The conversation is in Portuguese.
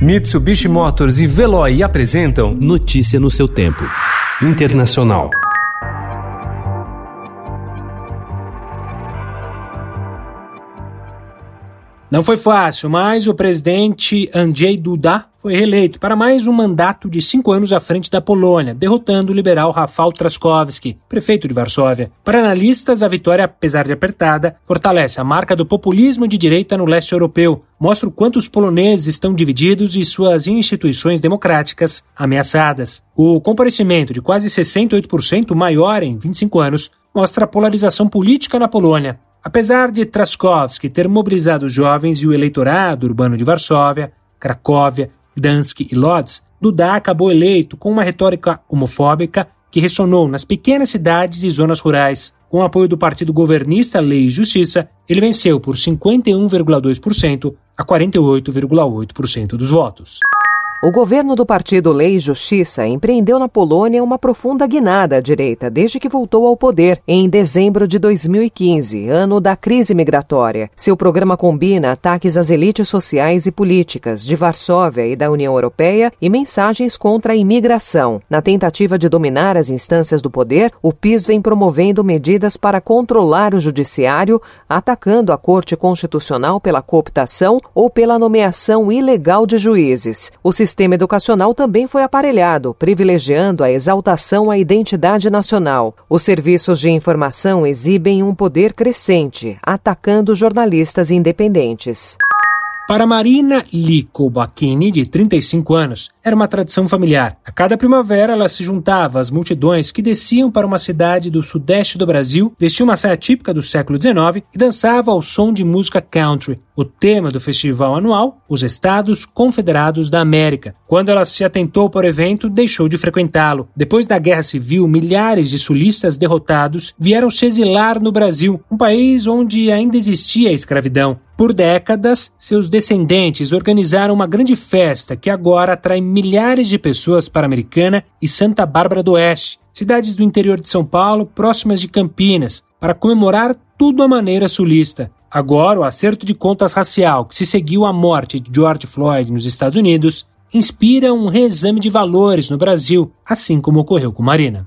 Mitsubishi Motors e Veloy apresentam Notícia no seu tempo. Internacional. Não foi fácil, mas o presidente Andrzej Duda foi reeleito para mais um mandato de cinco anos à frente da Polônia, derrotando o liberal Rafał Trzaskowski, prefeito de Varsóvia. Para analistas, a vitória, apesar de apertada, fortalece a marca do populismo de direita no leste europeu, mostra o quanto os poloneses estão divididos e suas instituições democráticas ameaçadas. O comparecimento de quase 68% maior em 25 anos mostra a polarização política na Polônia. Apesar de Traskowski ter mobilizado os jovens e o eleitorado urbano de Varsóvia, Cracóvia, Gdansk e Lodz, Duda acabou eleito com uma retórica homofóbica que ressonou nas pequenas cidades e zonas rurais. Com o apoio do partido governista Lei e Justiça, ele venceu por 51,2% a 48,8% dos votos. O governo do partido Lei e Justiça empreendeu na Polônia uma profunda guinada à direita desde que voltou ao poder em dezembro de 2015, ano da crise migratória. Seu programa combina ataques às elites sociais e políticas de Varsóvia e da União Europeia e mensagens contra a imigração. Na tentativa de dominar as instâncias do poder, o PIS vem promovendo medidas para controlar o judiciário, atacando a Corte Constitucional pela cooptação ou pela nomeação ilegal de juízes. O sistema educacional também foi aparelhado, privilegiando a exaltação à identidade nacional. Os serviços de informação exibem um poder crescente, atacando jornalistas independentes. Para Marina Licobacchini, de 35 anos, era uma tradição familiar. A cada primavera, ela se juntava às multidões que desciam para uma cidade do sudeste do Brasil, vestia uma saia típica do século XIX e dançava ao som de música country. O tema do festival anual, os Estados Confederados da América. Quando ela se atentou para o evento, deixou de frequentá-lo. Depois da Guerra Civil, milhares de sulistas derrotados vieram se exilar no Brasil, um país onde ainda existia a escravidão. Por décadas, seus descendentes organizaram uma grande festa que agora atrai milhares de pessoas para Americana e Santa Bárbara do Oeste, cidades do interior de São Paulo, próximas de Campinas, para comemorar tudo à maneira sulista. Agora, o acerto de contas racial que se seguiu à morte de George Floyd nos Estados Unidos inspira um reexame de valores no Brasil, assim como ocorreu com Marina.